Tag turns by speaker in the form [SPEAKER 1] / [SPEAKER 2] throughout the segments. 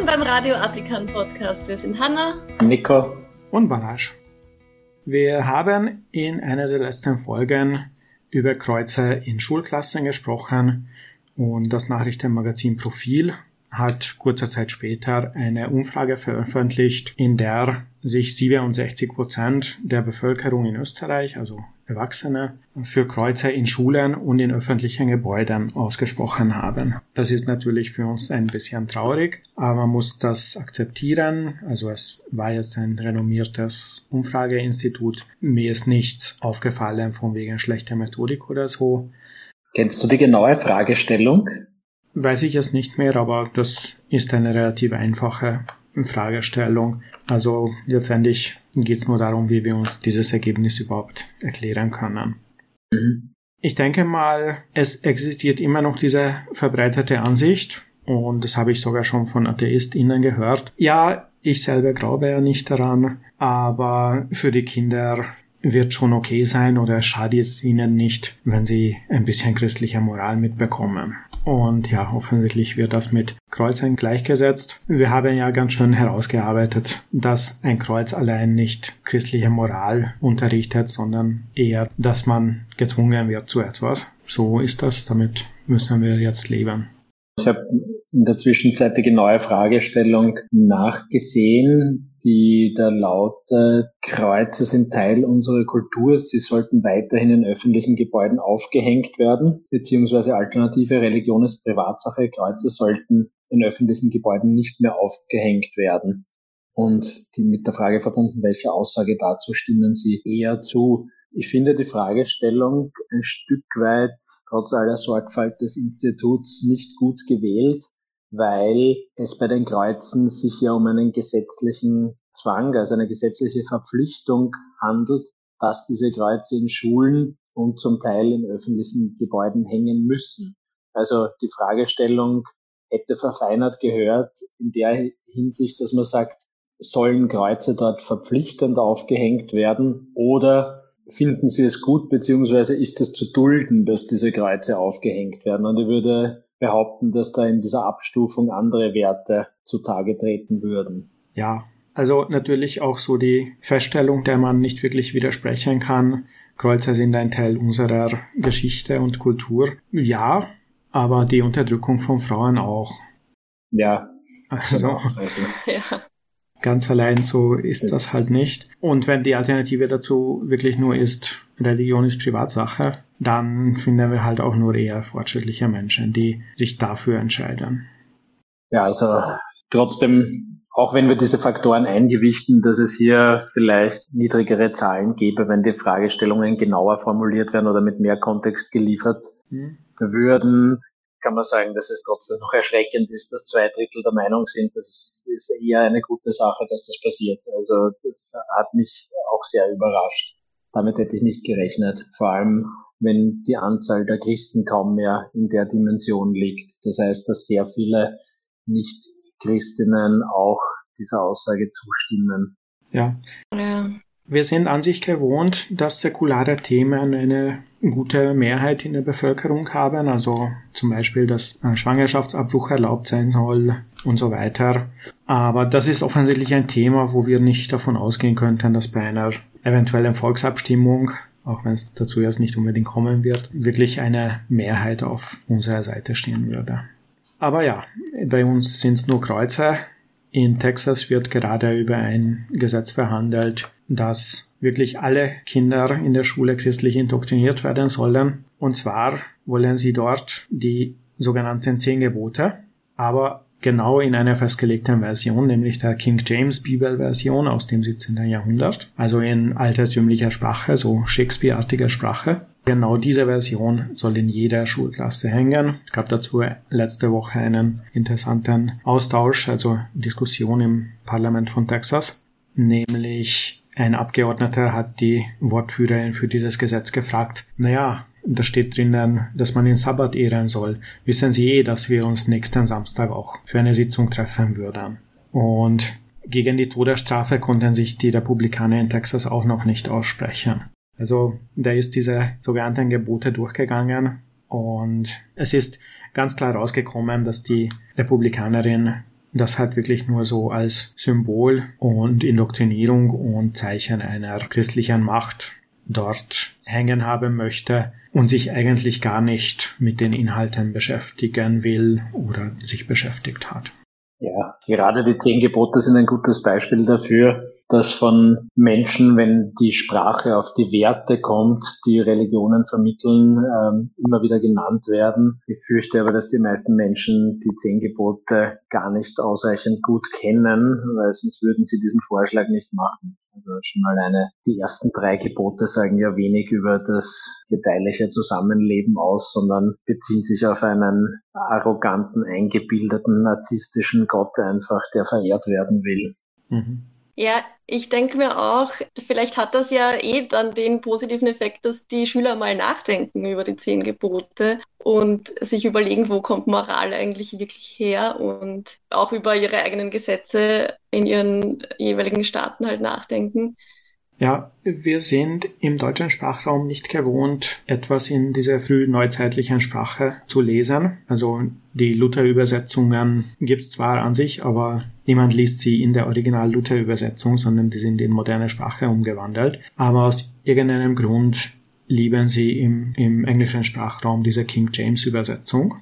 [SPEAKER 1] Willkommen beim Radio Attikan Podcast. Wir sind Hanna,
[SPEAKER 2] Nico
[SPEAKER 3] und Balazs. Wir haben in einer der letzten Folgen über Kreuze in Schulklassen gesprochen und das Nachrichtenmagazin Profil hat kurze Zeit später eine Umfrage veröffentlicht, in der sich 67 Prozent der Bevölkerung in Österreich, also Erwachsene, für Kreuze in Schulen und in öffentlichen Gebäuden ausgesprochen haben. Das ist natürlich für uns ein bisschen traurig, aber man muss das akzeptieren. Also es war jetzt ein renommiertes Umfrageinstitut. Mir ist nichts aufgefallen von wegen schlechter Methodik oder so.
[SPEAKER 2] Kennst du die genaue Fragestellung?
[SPEAKER 3] Weiß ich jetzt nicht mehr, aber das ist eine relativ einfache Fragestellung. Also letztendlich geht es nur darum, wie wir uns dieses Ergebnis überhaupt erklären können. Mhm. Ich denke mal, es existiert immer noch diese verbreitete Ansicht, und das habe ich sogar schon von AtheistInnen gehört. Ja, ich selber glaube ja nicht daran, aber für die Kinder wird schon okay sein oder schadet ihnen nicht, wenn sie ein bisschen christliche Moral mitbekommen. Und ja, offensichtlich wird das mit Kreuzen gleichgesetzt. Wir haben ja ganz schön herausgearbeitet, dass ein Kreuz allein nicht christliche Moral unterrichtet, sondern eher, dass man gezwungen wird zu etwas. So ist das, damit müssen wir jetzt leben.
[SPEAKER 2] Ich habe in der Zwischenzeit die genaue Fragestellung nachgesehen, die da lautet, Kreuze sind Teil unserer Kultur, sie sollten weiterhin in öffentlichen Gebäuden aufgehängt werden, beziehungsweise alternative Religion ist Privatsache, Kreuze sollten in öffentlichen Gebäuden nicht mehr aufgehängt werden. Und die mit der Frage verbunden, welche Aussage dazu stimmen Sie eher zu? Ich finde die Fragestellung ein Stück weit, trotz aller Sorgfalt des Instituts, nicht gut gewählt, weil es bei den Kreuzen sich ja um einen gesetzlichen Zwang, also eine gesetzliche Verpflichtung handelt, dass diese Kreuze in Schulen und zum Teil in öffentlichen Gebäuden hängen müssen. Also die Fragestellung hätte verfeinert gehört in der Hinsicht, dass man sagt, sollen Kreuze dort verpflichtend aufgehängt werden oder finden Sie es gut, beziehungsweise ist es zu dulden, dass diese Kreuze aufgehängt werden? Und ich würde behaupten, dass da in dieser Abstufung andere Werte zutage treten würden.
[SPEAKER 3] Ja, also natürlich auch so die Feststellung, der man nicht wirklich widersprechen kann. Kreuze sind ein Teil unserer Geschichte und Kultur. Ja, aber die Unterdrückung von Frauen auch.
[SPEAKER 2] Ja.
[SPEAKER 3] Also, ja. Ganz allein so ist das, das halt nicht. Und wenn die Alternative dazu wirklich nur ist, Religion ist Privatsache, dann finden wir halt auch nur eher fortschrittliche Menschen, die sich dafür entscheiden.
[SPEAKER 2] Ja, also trotzdem, auch wenn wir diese Faktoren eingewichten, dass es hier vielleicht niedrigere Zahlen gäbe, wenn die Fragestellungen genauer formuliert werden oder mit mehr Kontext geliefert hm. würden, kann man sagen, dass es trotzdem noch erschreckend ist, dass zwei Drittel der Meinung sind, das ist eher eine gute Sache, dass das passiert. Also das hat mich auch sehr überrascht. Damit hätte ich nicht gerechnet. Vor allem, wenn die Anzahl der Christen kaum mehr in der Dimension liegt. Das heißt, dass sehr viele Nicht-Christinnen auch dieser Aussage zustimmen.
[SPEAKER 3] Ja. ja. Wir sind an sich gewohnt, dass säkulare Themen eine gute Mehrheit in der Bevölkerung haben, also zum Beispiel, dass Schwangerschaftsabbruch erlaubt sein soll und so weiter. Aber das ist offensichtlich ein Thema, wo wir nicht davon ausgehen könnten, dass bei einer eventuellen Volksabstimmung, auch wenn es dazu jetzt nicht unbedingt kommen wird, wirklich eine Mehrheit auf unserer Seite stehen würde. Aber ja, bei uns sind es nur Kreuze. In Texas wird gerade über ein Gesetz verhandelt, dass wirklich alle Kinder in der Schule christlich indoktriniert werden sollen. Und zwar wollen sie dort die sogenannten zehn Gebote, aber genau in einer festgelegten Version, nämlich der King James Bibelversion aus dem 17. Jahrhundert, also in altertümlicher Sprache, so Shakespeare-artiger Sprache. Genau diese Version soll in jeder Schulklasse hängen. Es gab dazu letzte Woche einen interessanten Austausch, also Diskussion im Parlament von Texas, nämlich ein Abgeordneter hat die Wortführerin für dieses Gesetz gefragt, naja, da steht drinnen, dass man den Sabbat ehren soll. Wissen Sie eh, dass wir uns nächsten Samstag auch für eine Sitzung treffen würden. Und gegen die Todesstrafe konnten sich die Republikaner in Texas auch noch nicht aussprechen. Also da ist diese sogenannten Gebote durchgegangen und es ist ganz klar rausgekommen, dass die Republikanerin das hat wirklich nur so als Symbol und Indoktrinierung und Zeichen einer christlichen Macht dort hängen haben möchte und sich eigentlich gar nicht mit den Inhalten beschäftigen will oder sich beschäftigt hat.
[SPEAKER 2] Ja, gerade die zehn Gebote sind ein gutes Beispiel dafür, dass von Menschen, wenn die Sprache auf die Werte kommt, die Religionen vermitteln, ähm, immer wieder genannt werden. Ich fürchte aber, dass die meisten Menschen die zehn Gebote gar nicht ausreichend gut kennen, weil sonst würden sie diesen Vorschlag nicht machen. Also schon alleine die ersten drei Gebote sagen ja wenig über das gedeihliche Zusammenleben aus, sondern beziehen sich auf einen arroganten, eingebildeten, narzisstischen Gott einfach, der verehrt werden will.
[SPEAKER 1] Mhm. Ja, ich denke mir auch, vielleicht hat das ja eh dann den positiven Effekt, dass die Schüler mal nachdenken über die zehn Gebote und sich überlegen, wo kommt Moral eigentlich wirklich her und auch über ihre eigenen Gesetze in ihren jeweiligen Staaten halt nachdenken.
[SPEAKER 3] Ja, wir sind im deutschen Sprachraum nicht gewohnt, etwas in dieser frühneuzeitlichen Sprache zu lesen. Also die Luther-Übersetzungen gibt's zwar an sich, aber niemand liest sie in der Original-Luther-Übersetzung, sondern die sind in moderne Sprache umgewandelt. Aber aus irgendeinem Grund lieben sie im, im englischen Sprachraum diese King James-Übersetzung.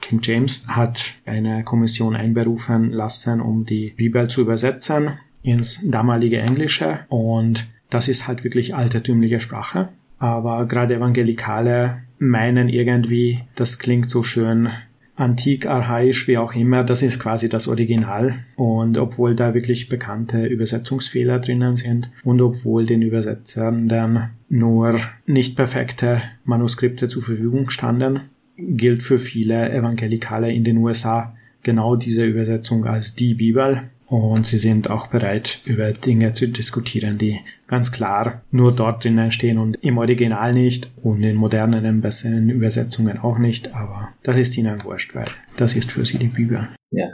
[SPEAKER 3] King James hat eine Kommission einberufen lassen, um die Bibel zu übersetzen ins damalige Englische und das ist halt wirklich altertümliche Sprache. Aber gerade Evangelikale meinen irgendwie, das klingt so schön antik, archaisch, wie auch immer, das ist quasi das Original. Und obwohl da wirklich bekannte Übersetzungsfehler drinnen sind und obwohl den Übersetzern dann nur nicht perfekte Manuskripte zur Verfügung standen, gilt für viele Evangelikale in den USA genau diese Übersetzung als die Bibel und sie sind auch bereit, über Dinge zu diskutieren, die ganz klar nur dort drinnen stehen und im Original nicht und in modernen, besseren Übersetzungen auch nicht, aber das ist ihnen wurscht, weil das ist für sie die Bibel.
[SPEAKER 2] Ja.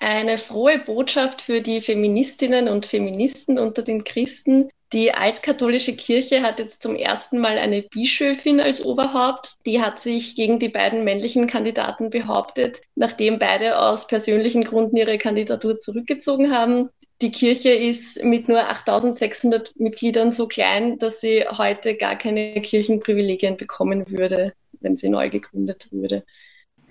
[SPEAKER 1] Eine frohe Botschaft für die Feministinnen und Feministen unter den Christen. Die altkatholische Kirche hat jetzt zum ersten Mal eine Bischöfin als Oberhaupt. Die hat sich gegen die beiden männlichen Kandidaten behauptet, nachdem beide aus persönlichen Gründen ihre Kandidatur zurückgezogen haben. Die Kirche ist mit nur 8600 Mitgliedern so klein, dass sie heute gar keine Kirchenprivilegien bekommen würde, wenn sie neu gegründet würde.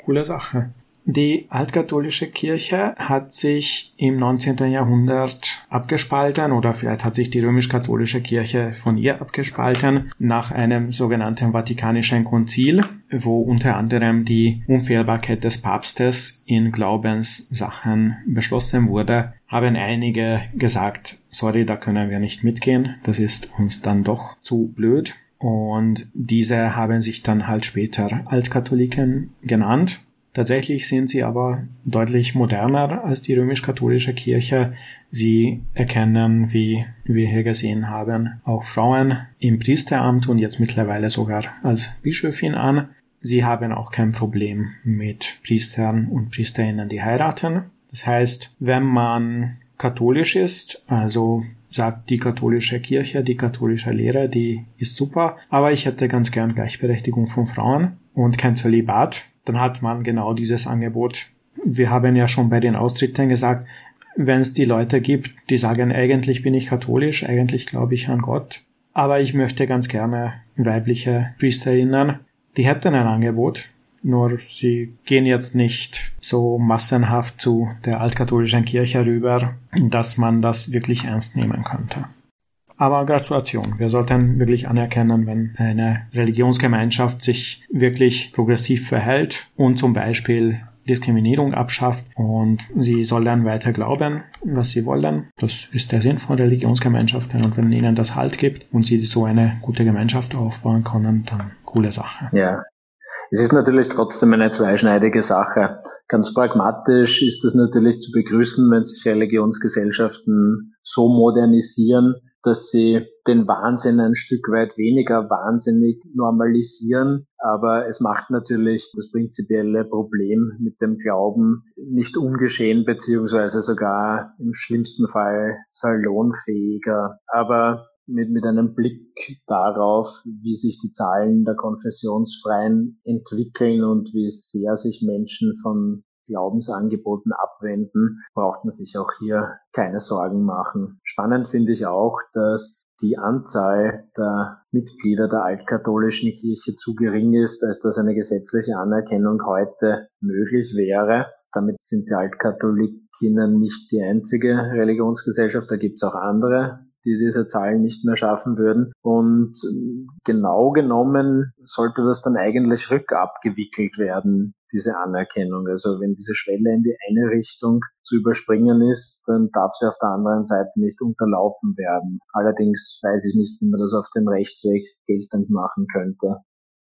[SPEAKER 3] Coole Sache. Die altkatholische Kirche hat sich im 19. Jahrhundert abgespalten oder vielleicht hat sich die römisch-katholische Kirche von ihr abgespalten nach einem sogenannten Vatikanischen Konzil, wo unter anderem die Unfehlbarkeit des Papstes in Glaubenssachen beschlossen wurde, haben einige gesagt, sorry, da können wir nicht mitgehen, das ist uns dann doch zu blöd. Und diese haben sich dann halt später Altkatholiken genannt Tatsächlich sind sie aber deutlich moderner als die römisch-katholische Kirche. Sie erkennen, wie wir hier gesehen haben, auch Frauen im Priesteramt und jetzt mittlerweile sogar als Bischöfin an. Sie haben auch kein Problem mit Priestern und Priesterinnen, die heiraten. Das heißt, wenn man katholisch ist, also sagt die katholische Kirche, die katholische Lehre, die ist super, aber ich hätte ganz gern Gleichberechtigung von Frauen und kein Zölibat, dann hat man genau dieses Angebot. Wir haben ja schon bei den Austritten gesagt, wenn es die Leute gibt, die sagen, eigentlich bin ich katholisch, eigentlich glaube ich an Gott, aber ich möchte ganz gerne weibliche Priesterinnen, die hätten ein Angebot, nur sie gehen jetzt nicht so massenhaft zu der altkatholischen Kirche rüber, dass man das wirklich ernst nehmen könnte. Aber Gratulation. Wir sollten wirklich anerkennen, wenn eine Religionsgemeinschaft sich wirklich progressiv verhält und zum Beispiel Diskriminierung abschafft und sie sollen weiter glauben, was sie wollen. Das ist der Sinn von Religionsgemeinschaften und wenn ihnen das Halt gibt und sie so eine gute Gemeinschaft aufbauen können, dann coole Sache.
[SPEAKER 2] Ja. Es ist natürlich trotzdem eine zweischneidige Sache. Ganz pragmatisch ist es natürlich zu begrüßen, wenn sich Religionsgesellschaften so modernisieren, dass sie den Wahnsinn ein Stück weit weniger wahnsinnig normalisieren. Aber es macht natürlich das prinzipielle Problem mit dem Glauben nicht ungeschehen, beziehungsweise sogar im schlimmsten Fall salonfähiger. Aber mit, mit einem Blick darauf, wie sich die Zahlen der Konfessionsfreien entwickeln und wie sehr sich Menschen von Glaubensangeboten abwenden, braucht man sich auch hier keine Sorgen machen. Spannend finde ich auch, dass die Anzahl der Mitglieder der altkatholischen Kirche zu gering ist, als dass eine gesetzliche Anerkennung heute möglich wäre. Damit sind die Altkatholikinnen nicht die einzige Religionsgesellschaft, da gibt es auch andere die diese Zahlen nicht mehr schaffen würden. Und genau genommen sollte das dann eigentlich rückabgewickelt werden, diese Anerkennung. Also wenn diese Schwelle in die eine Richtung zu überspringen ist, dann darf sie auf der anderen Seite nicht unterlaufen werden. Allerdings weiß ich nicht, wie man das auf dem Rechtsweg geltend machen könnte.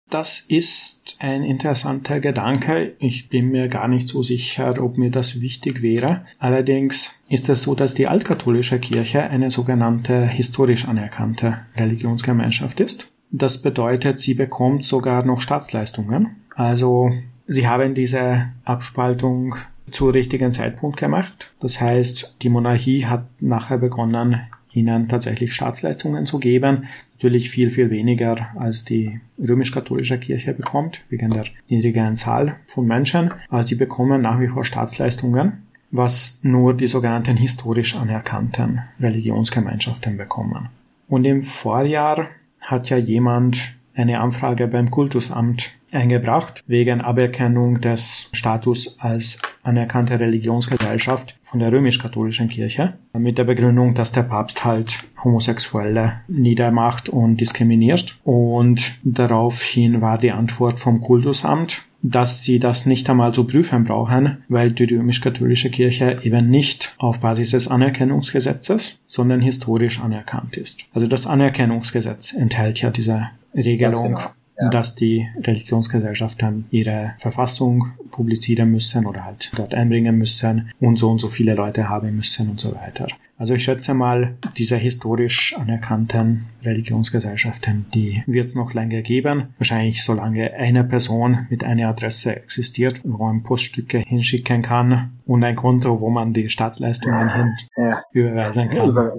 [SPEAKER 3] Das ist ein interessanter Gedanke. Ich bin mir gar nicht so sicher, ob mir das wichtig wäre. Allerdings ist es so, dass die altkatholische Kirche eine sogenannte historisch anerkannte Religionsgemeinschaft ist. Das bedeutet, sie bekommt sogar noch Staatsleistungen. Also sie haben diese Abspaltung zu richtigen Zeitpunkt gemacht. Das heißt, die Monarchie hat nachher begonnen, ihnen tatsächlich Staatsleistungen zu geben. Natürlich viel, viel weniger als die römisch-katholische Kirche bekommt, wegen der niedrigeren Zahl von Menschen. Aber sie bekommen nach wie vor Staatsleistungen, was nur die sogenannten historisch anerkannten Religionsgemeinschaften bekommen. Und im Vorjahr hat ja jemand eine Anfrage beim Kultusamt eingebracht wegen Aberkennung des Status als anerkannte Religionsgesellschaft von der römisch-katholischen Kirche mit der Begründung, dass der Papst halt Homosexuelle niedermacht und diskriminiert. Und daraufhin war die Antwort vom Kultusamt, dass sie das nicht einmal zu prüfen brauchen, weil die römisch-katholische Kirche eben nicht auf Basis des Anerkennungsgesetzes, sondern historisch anerkannt ist. Also das Anerkennungsgesetz enthält ja diese Regelung, genau. ja. dass die Religionsgesellschaften ihre Verfassung publizieren müssen oder halt dort einbringen müssen und so und so viele Leute haben müssen und so weiter. Also ich schätze mal, diese historisch anerkannten Religionsgesellschaften, die wird es noch länger geben. Wahrscheinlich solange eine Person mit einer Adresse existiert, wo man Poststücke hinschicken kann und ein Konto, wo man die Staatsleistungen hin ja. überweisen kann.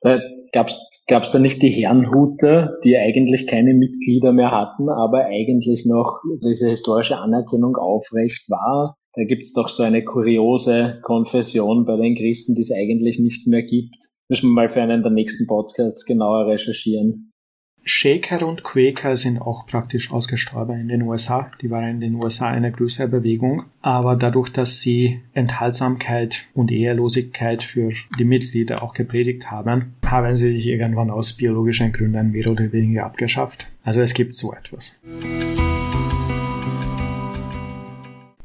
[SPEAKER 2] Da gab es da nicht die Herrenhuter, die eigentlich keine Mitglieder mehr hatten, aber eigentlich noch diese historische Anerkennung aufrecht war. Da gibt's doch so eine kuriose Konfession bei den Christen, die es eigentlich nicht mehr gibt. Müssen wir mal für einen der nächsten Podcasts genauer recherchieren.
[SPEAKER 3] Shaker und Quaker sind auch praktisch ausgestorben in den USA. Die waren in den USA eine größere Bewegung. Aber dadurch, dass sie Enthaltsamkeit und Ehelosigkeit für die Mitglieder auch gepredigt haben, haben sie sich irgendwann aus biologischen Gründen mehr oder weniger abgeschafft. Also es gibt so etwas.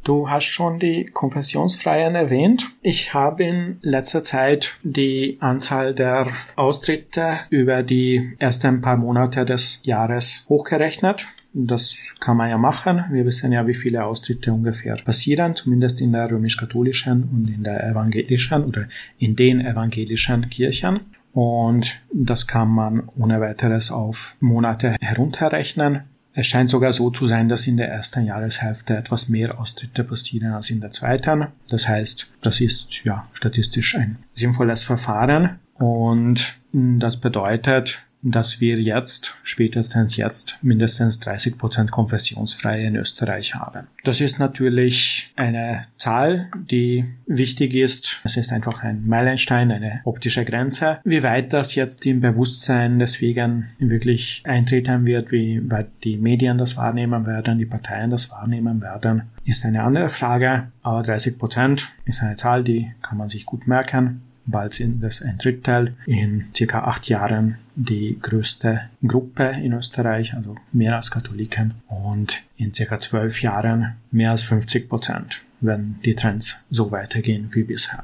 [SPEAKER 3] Du hast schon die Konfessionsfreien erwähnt. Ich habe in letzter Zeit die Anzahl der Austritte über die ersten paar Monate des Jahres hochgerechnet. Das kann man ja machen. Wir wissen ja, wie viele Austritte ungefähr passieren, zumindest in der römisch-katholischen und in der evangelischen oder in den evangelischen Kirchen. Und das kann man ohne weiteres auf Monate herunterrechnen. Es scheint sogar so zu sein, dass in der ersten Jahreshälfte etwas mehr Austritte passieren als in der zweiten. Das heißt, das ist ja statistisch ein sinnvolles Verfahren und das bedeutet, dass wir jetzt, spätestens jetzt, mindestens 30 Prozent konfessionsfreie in Österreich haben. Das ist natürlich eine Zahl, die wichtig ist. Es ist einfach ein Meilenstein, eine optische Grenze. Wie weit das jetzt im Bewusstsein deswegen wirklich eintreten wird, wie weit die Medien das wahrnehmen werden, die Parteien das wahrnehmen werden, ist eine andere Frage. Aber 30 Prozent ist eine Zahl, die kann man sich gut merken bald sind es ein Drittel, in circa acht Jahren die größte Gruppe in Österreich, also mehr als Katholiken, und in circa zwölf Jahren mehr als 50 Prozent, wenn die Trends so weitergehen wie bisher.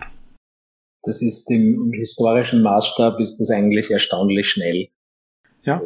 [SPEAKER 2] Das ist im, historischen Maßstab ist das eigentlich erstaunlich schnell.
[SPEAKER 3] Ja,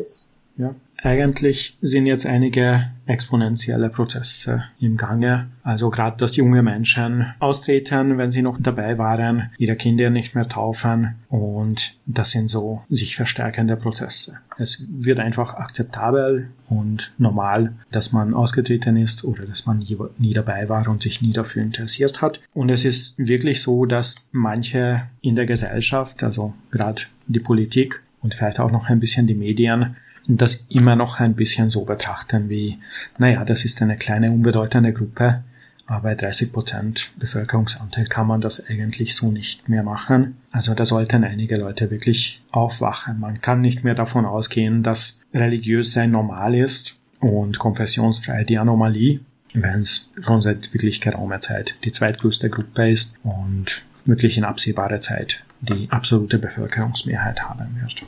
[SPEAKER 3] ja. Eigentlich sind jetzt einige exponentielle Prozesse im Gange. Also gerade, dass junge Menschen austreten, wenn sie noch dabei waren, ihre Kinder nicht mehr taufen und das sind so sich verstärkende Prozesse. Es wird einfach akzeptabel und normal, dass man ausgetreten ist oder dass man nie dabei war und sich nie dafür interessiert hat. Und es ist wirklich so, dass manche in der Gesellschaft, also gerade die Politik, und vielleicht auch noch ein bisschen die Medien das immer noch ein bisschen so betrachten wie, naja, das ist eine kleine, unbedeutende Gruppe, aber bei 30 Prozent Bevölkerungsanteil kann man das eigentlich so nicht mehr machen. Also da sollten einige Leute wirklich aufwachen. Man kann nicht mehr davon ausgehen, dass religiös sein normal ist und konfessionsfrei die Anomalie, wenn es schon seit wirklich geraumer Zeit die zweitgrößte Gruppe ist und wirklich in absehbarer Zeit die absolute Bevölkerungsmehrheit haben wird.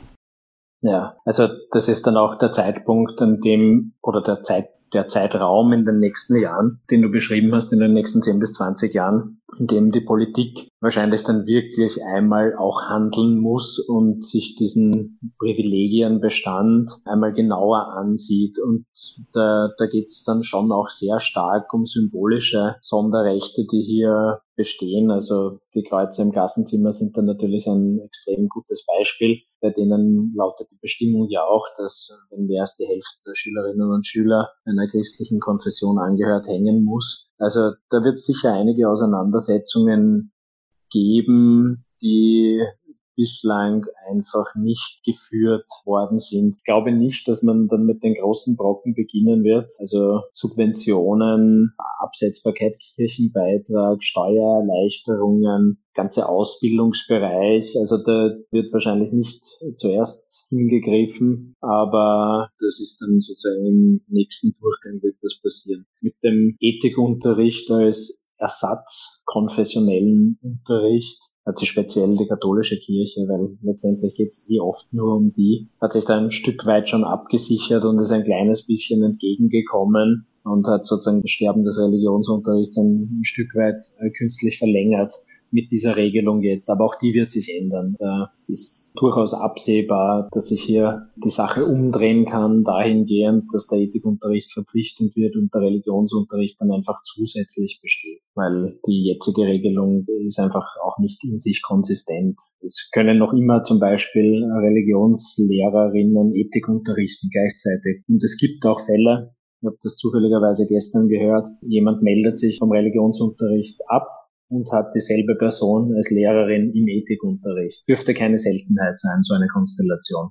[SPEAKER 2] Ja, also das ist dann auch der Zeitpunkt, an dem oder der Zeit der Zeitraum in den nächsten Jahren, den du beschrieben hast, in den nächsten 10 bis 20 Jahren, in dem die Politik wahrscheinlich dann wirklich einmal auch handeln muss und sich diesen Privilegienbestand einmal genauer ansieht. Und da, da geht es dann schon auch sehr stark um symbolische Sonderrechte, die hier bestehen. Also die Kreuze im Klassenzimmer sind dann natürlich ein extrem gutes Beispiel. Bei denen lautet die Bestimmung ja auch, dass wenn mehr als die Hälfte der Schülerinnen und Schüler einer christlichen Konfession angehört, hängen muss. Also da wird es sicher einige Auseinandersetzungen geben, die bislang einfach nicht geführt worden sind. Ich glaube nicht, dass man dann mit den großen Brocken beginnen wird. Also Subventionen, Absetzbarkeit, Kirchenbeitrag, Steuererleichterungen, ganze Ausbildungsbereich. Also da wird wahrscheinlich nicht zuerst hingegriffen, aber das ist dann sozusagen im nächsten Durchgang wird das passieren. Mit dem Ethikunterricht als Ersatz konfessionellen Unterricht hat sich speziell die katholische Kirche, weil letztendlich geht es hier oft nur um die, hat sich da ein Stück weit schon abgesichert und ist ein kleines bisschen entgegengekommen und hat sozusagen das Sterben des Religionsunterrichts ein Stück weit äh, künstlich verlängert mit dieser Regelung jetzt. Aber auch die wird sich ändern. Da ist durchaus absehbar, dass sich hier die Sache umdrehen kann, dahingehend, dass der Ethikunterricht verpflichtend wird und der Religionsunterricht dann einfach zusätzlich besteht. Weil die jetzige Regelung ist einfach auch nicht in sich konsistent. Es können noch immer zum Beispiel Religionslehrerinnen Ethik unterrichten gleichzeitig. Und es gibt auch Fälle, ich habe das zufälligerweise gestern gehört, jemand meldet sich vom Religionsunterricht ab und hat dieselbe Person als Lehrerin im Ethikunterricht. Dürfte keine Seltenheit sein, so eine Konstellation.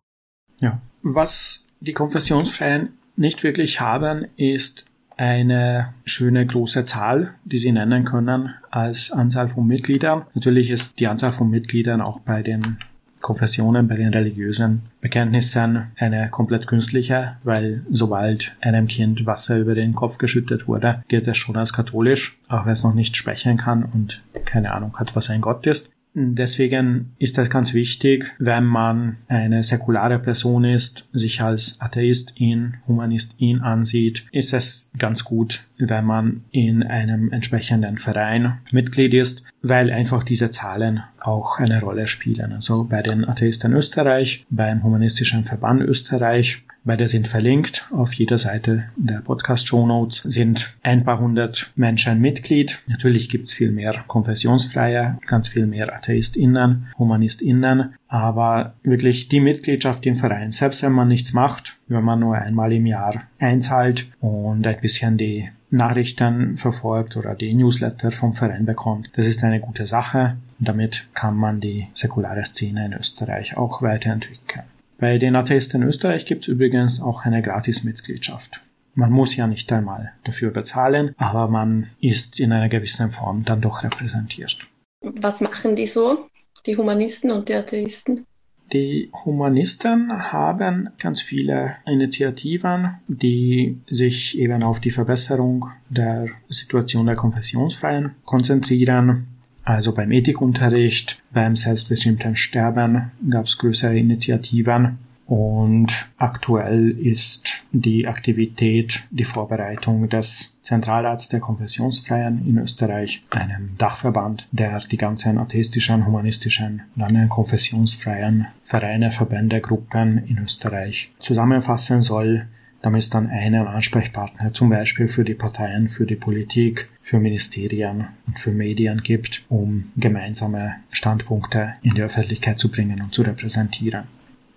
[SPEAKER 3] Ja. Was die Konfessionsfreien nicht wirklich haben, ist eine schöne große Zahl, die sie nennen können als Anzahl von Mitgliedern. Natürlich ist die Anzahl von Mitgliedern auch bei den Konfessionen, bei den religiösen Bekenntnissen eine komplett künstliche, weil sobald einem Kind Wasser über den Kopf geschüttet wurde, gilt es schon als katholisch, auch wenn es noch nicht sprechen kann und keine Ahnung hat, was ein Gott ist. Deswegen ist es ganz wichtig, wenn man eine säkulare Person ist, sich als Atheistin, Humanistin ansieht, ist es ganz gut, wenn man in einem entsprechenden Verein Mitglied ist, weil einfach diese Zahlen auch eine Rolle spielen. Also bei den Atheisten Österreich, beim Humanistischen Verband Österreich Beide sind verlinkt. Auf jeder Seite der Podcast-Show Notes sind ein paar hundert Menschen Mitglied. Natürlich gibt's viel mehr Konfessionsfreie, ganz viel mehr AtheistInnen, HumanistInnen. Aber wirklich die Mitgliedschaft im Verein, selbst wenn man nichts macht, wenn man nur einmal im Jahr einzahlt und ein bisschen die Nachrichten verfolgt oder die Newsletter vom Verein bekommt, das ist eine gute Sache. Damit kann man die säkulare Szene in Österreich auch weiterentwickeln. Bei den Atheisten Österreich gibt es übrigens auch eine Gratismitgliedschaft. Man muss ja nicht einmal dafür bezahlen, aber man ist in einer gewissen Form dann doch repräsentiert.
[SPEAKER 1] Was machen die so, die Humanisten und die Atheisten?
[SPEAKER 3] Die Humanisten haben ganz viele Initiativen, die sich eben auf die Verbesserung der Situation der Konfessionsfreien konzentrieren. Also beim Ethikunterricht, beim selbstbestimmten Sterben gab es größere Initiativen. Und aktuell ist die Aktivität die Vorbereitung des Zentralarzt der Konfessionsfreien in Österreich, einem Dachverband, der die ganzen atheistischen, humanistischen und konfessionsfreien Vereine, Verbände, Gruppen in Österreich zusammenfassen soll, damit es dann einen Ansprechpartner zum Beispiel für die Parteien, für die Politik, für Ministerien und für Medien gibt, um gemeinsame Standpunkte in die Öffentlichkeit zu bringen und zu repräsentieren.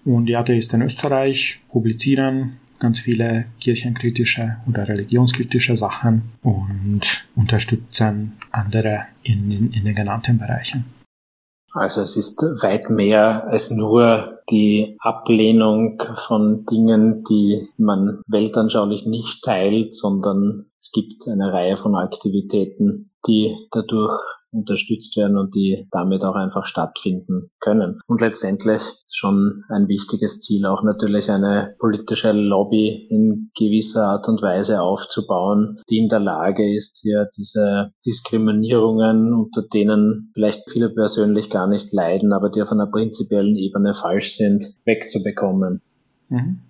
[SPEAKER 3] Und die Atheisten in Österreich publizieren ganz viele kirchenkritische oder religionskritische Sachen und unterstützen andere in, in, in den genannten Bereichen.
[SPEAKER 2] Also es ist weit mehr als nur die Ablehnung von Dingen, die man weltanschaulich nicht teilt, sondern es gibt eine Reihe von Aktivitäten, die dadurch unterstützt werden und die damit auch einfach stattfinden können. Und letztendlich schon ein wichtiges Ziel auch natürlich eine politische Lobby in gewisser Art und Weise aufzubauen, die in der Lage ist, hier diese Diskriminierungen, unter denen vielleicht viele persönlich gar nicht leiden, aber die auf einer prinzipiellen Ebene falsch sind, wegzubekommen. Mhm.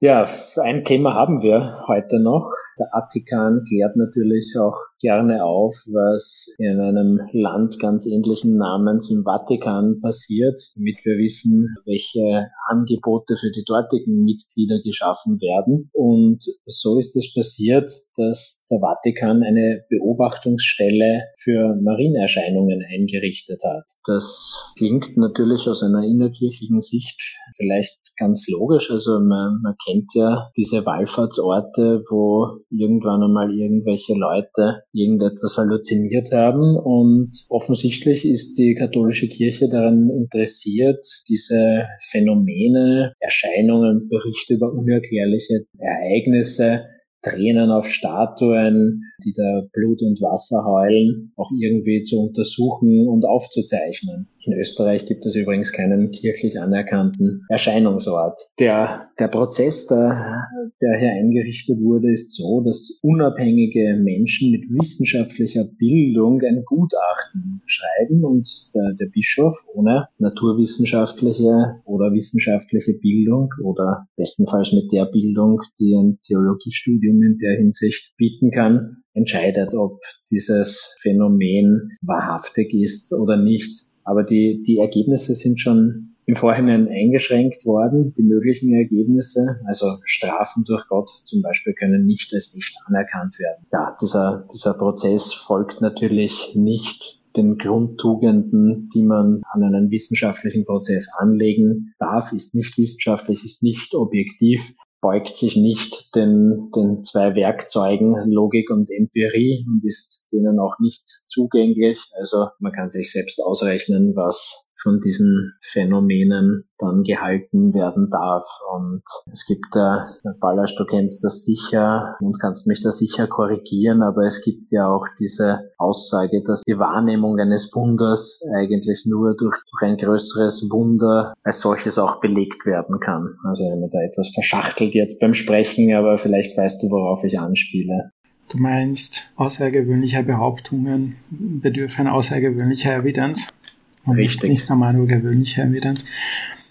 [SPEAKER 2] Ja, ein Thema haben wir heute noch. Der Vatikan klärt natürlich auch gerne auf, was in einem Land ganz ähnlichen Namens im Vatikan passiert, damit wir wissen, welche Angebote für die dortigen Mitglieder geschaffen werden. Und so ist es passiert, dass der Vatikan eine Beobachtungsstelle für Marienerscheinungen eingerichtet hat. Das klingt natürlich aus einer innerkirchlichen Sicht vielleicht ganz logisch. Also man, man kennt ja diese Wallfahrtsorte, wo irgendwann einmal irgendwelche Leute irgendetwas halluziniert haben und offensichtlich ist die katholische Kirche daran interessiert, diese Phänomene, Erscheinungen, Berichte über unerklärliche Ereignisse Tränen auf Statuen, die da Blut und Wasser heulen, auch irgendwie zu untersuchen und aufzuzeichnen. In Österreich gibt es übrigens keinen kirchlich anerkannten Erscheinungsort. Der, der Prozess, der, der hier eingerichtet wurde, ist so, dass unabhängige Menschen mit wissenschaftlicher Bildung ein Gutachten schreiben und der, der Bischof ohne naturwissenschaftliche oder wissenschaftliche Bildung oder bestenfalls mit der Bildung, die ein Theologiestudium in der Hinsicht bieten kann, entscheidet, ob dieses Phänomen wahrhaftig ist oder nicht. Aber die, die Ergebnisse sind schon im Vorhinein eingeschränkt worden, die möglichen Ergebnisse. Also Strafen durch Gott zum Beispiel können nicht als echt anerkannt werden. Ja, dieser, dieser Prozess folgt natürlich nicht den Grundtugenden, die man an einen wissenschaftlichen Prozess anlegen darf, ist nicht wissenschaftlich, ist nicht objektiv, beugt sich nicht den, den zwei Werkzeugen Logik und Empirie und ist denen auch nicht zugänglich. Also man kann sich selbst ausrechnen, was von diesen Phänomenen dann gehalten werden darf. Und es gibt da, Ballasch, du kennst das sicher und kannst mich da sicher korrigieren, aber es gibt ja auch diese Aussage, dass die Wahrnehmung eines Wunders eigentlich nur durch, durch ein größeres Wunder als solches auch belegt werden kann. Also wenn man da etwas verschachtelt jetzt beim Sprechen, aber vielleicht weißt du, worauf ich anspiele.
[SPEAKER 3] Du meinst, außergewöhnliche Behauptungen bedürfen außergewöhnlicher Evidenz? Und Richtig. Nicht einmal nur gewöhnliche Evidenz.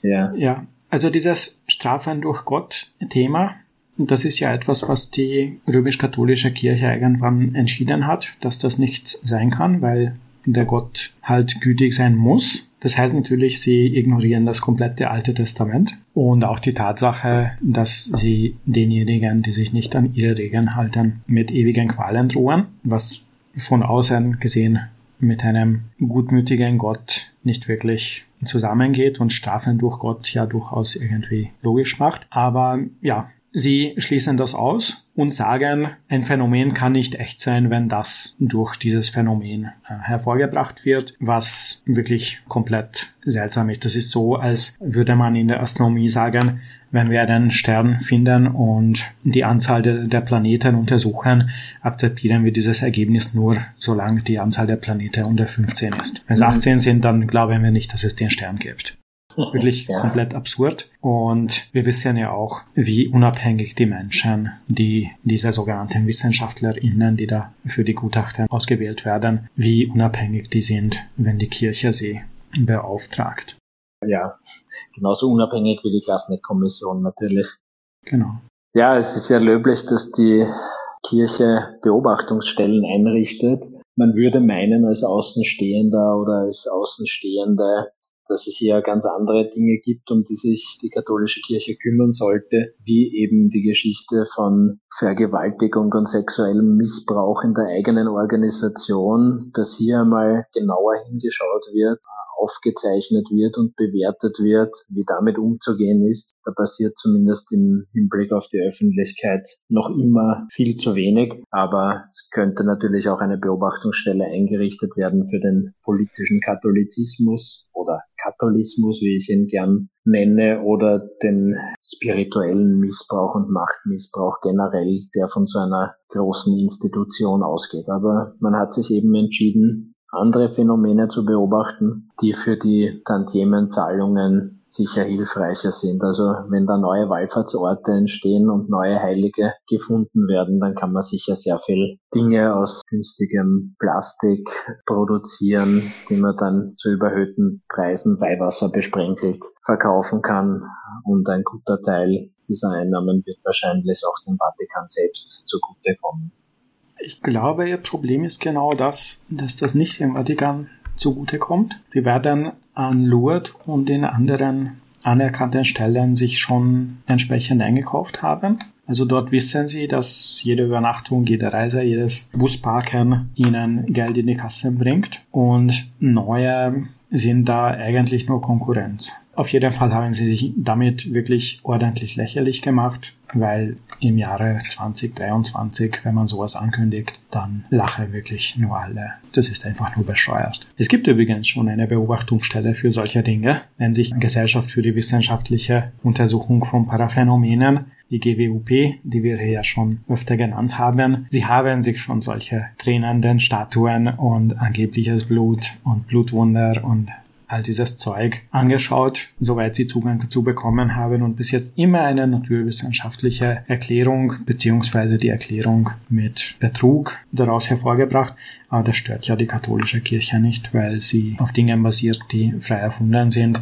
[SPEAKER 3] Ja. Ja. Also dieses Strafen durch Gott Thema, das ist ja etwas, was die römisch-katholische Kirche irgendwann entschieden hat, dass das nichts sein kann, weil der Gott halt gütig sein muss. Das heißt natürlich, sie ignorieren das komplette Alte Testament und auch die Tatsache, dass sie denjenigen, die sich nicht an ihre Regeln halten, mit ewigen Qualen drohen, was von außen gesehen mit einem gutmütigen Gott nicht wirklich zusammengeht und Strafen durch Gott ja durchaus irgendwie logisch macht. Aber ja, sie schließen das aus und sagen, ein Phänomen kann nicht echt sein, wenn das durch dieses Phänomen äh, hervorgebracht wird, was wirklich komplett seltsam ist. Das ist so, als würde man in der Astronomie sagen, wenn wir einen Stern finden und die Anzahl de, der Planeten untersuchen, akzeptieren wir dieses Ergebnis nur, solange die Anzahl der Planeten unter 15 ist. Wenn es 18 mhm. sind, dann glauben wir nicht, dass es den Stern gibt. Wirklich ja. komplett absurd. Und wir wissen ja auch, wie unabhängig die Menschen, die diese sogenannten WissenschaftlerInnen, die da für die Gutachten ausgewählt werden, wie unabhängig die sind, wenn die Kirche sie beauftragt
[SPEAKER 2] ja, genauso unabhängig wie die Klassenkommission natürlich.
[SPEAKER 3] Genau.
[SPEAKER 2] Ja, es ist ja löblich, dass die Kirche Beobachtungsstellen einrichtet. Man würde meinen als Außenstehender oder als Außenstehende, dass es hier ganz andere Dinge gibt, um die sich die katholische Kirche kümmern sollte, wie eben die Geschichte von Vergewaltigung und sexuellem Missbrauch in der eigenen Organisation, dass hier einmal genauer hingeschaut wird, aufgezeichnet wird und bewertet wird, wie damit umzugehen ist. Da passiert zumindest im Hinblick auf die Öffentlichkeit noch immer viel zu wenig. Aber es könnte natürlich auch eine Beobachtungsstelle eingerichtet werden für den politischen Katholizismus oder Katholismus, wie ich ihn gern nenne, oder den spirituellen Missbrauch und Machtmissbrauch generell, der von so einer großen Institution ausgeht. Aber man hat sich eben entschieden, andere Phänomene zu beobachten, die für die Tantiemenzahlungen sicher hilfreicher sind. Also wenn da neue Wallfahrtsorte entstehen und neue Heilige gefunden werden, dann kann man sicher sehr viel Dinge aus günstigem Plastik produzieren, die man dann zu überhöhten Preisen Weihwasser besprenkelt verkaufen kann. Und ein guter Teil dieser Einnahmen wird wahrscheinlich auch dem Vatikan selbst zugutekommen.
[SPEAKER 3] Ich glaube, ihr Problem ist genau das, dass das nicht dem Vatikan zugutekommt. Sie werden an Lourdes und in anderen anerkannten Stellen sich schon entsprechend eingekauft haben. Also dort wissen sie, dass jede Übernachtung, jede Reise, jedes Busparken ihnen Geld in die Kasse bringt und neue sind da eigentlich nur Konkurrenz. Auf jeden Fall haben sie sich damit wirklich ordentlich lächerlich gemacht, weil im Jahre 2023, wenn man sowas ankündigt, dann lachen wirklich nur alle. Das ist einfach nur bescheuert. Es gibt übrigens schon eine Beobachtungsstelle für solche Dinge, nennt sich Gesellschaft für die wissenschaftliche Untersuchung von Paraphänomenen die GWUP, die wir hier schon öfter genannt haben. Sie haben sich schon solche tränenden Statuen und angebliches Blut und Blutwunder und all dieses Zeug angeschaut, soweit sie Zugang dazu bekommen haben und bis jetzt immer eine naturwissenschaftliche Erklärung beziehungsweise die Erklärung mit Betrug daraus hervorgebracht. Aber das stört ja die katholische Kirche nicht, weil sie auf Dingen basiert, die frei erfunden sind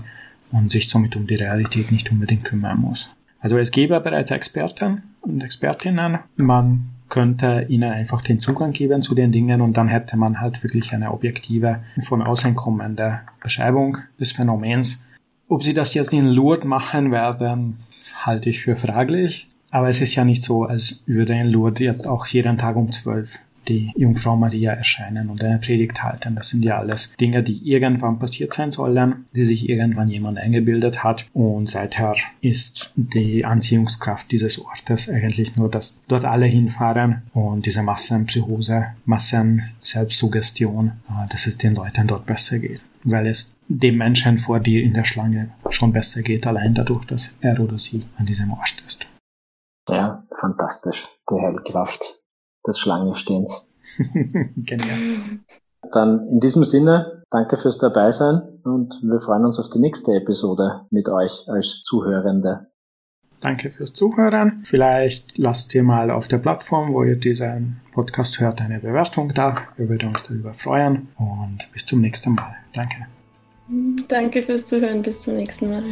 [SPEAKER 3] und sich somit um die Realität nicht unbedingt kümmern muss. Also es gäbe bereits Experten und Expertinnen. Man könnte ihnen einfach den Zugang geben zu den Dingen und dann hätte man halt wirklich eine objektive, von außen kommende Beschreibung des Phänomens. Ob sie das jetzt in Lourdes machen werden, halte ich für fraglich. Aber es ist ja nicht so, als würde in Lourdes jetzt auch jeden Tag um zwölf die Jungfrau Maria erscheinen und eine Predigt halten. Das sind ja alles Dinge, die irgendwann passiert sein sollen, die sich irgendwann jemand eingebildet hat. Und seither ist die Anziehungskraft dieses Ortes eigentlich nur, dass dort alle hinfahren und diese Massenpsychose, Massenselbstsuggestion, äh, dass es den Leuten dort besser geht. Weil es dem Menschen vor dir in der Schlange schon besser geht, allein dadurch, dass er oder sie an diesem Ort ist.
[SPEAKER 2] Ja, fantastisch. Die Heilkraft des Schlangenstehens. Genial. Dann in diesem Sinne, danke fürs Dabeisein und wir freuen uns auf die nächste Episode mit euch als Zuhörende.
[SPEAKER 3] Danke fürs Zuhören. Vielleicht lasst ihr mal auf der Plattform, wo ihr diesen Podcast hört, eine Bewertung da. Wir würden uns darüber freuen und bis zum nächsten Mal. Danke.
[SPEAKER 1] Danke fürs Zuhören. Bis zum nächsten Mal.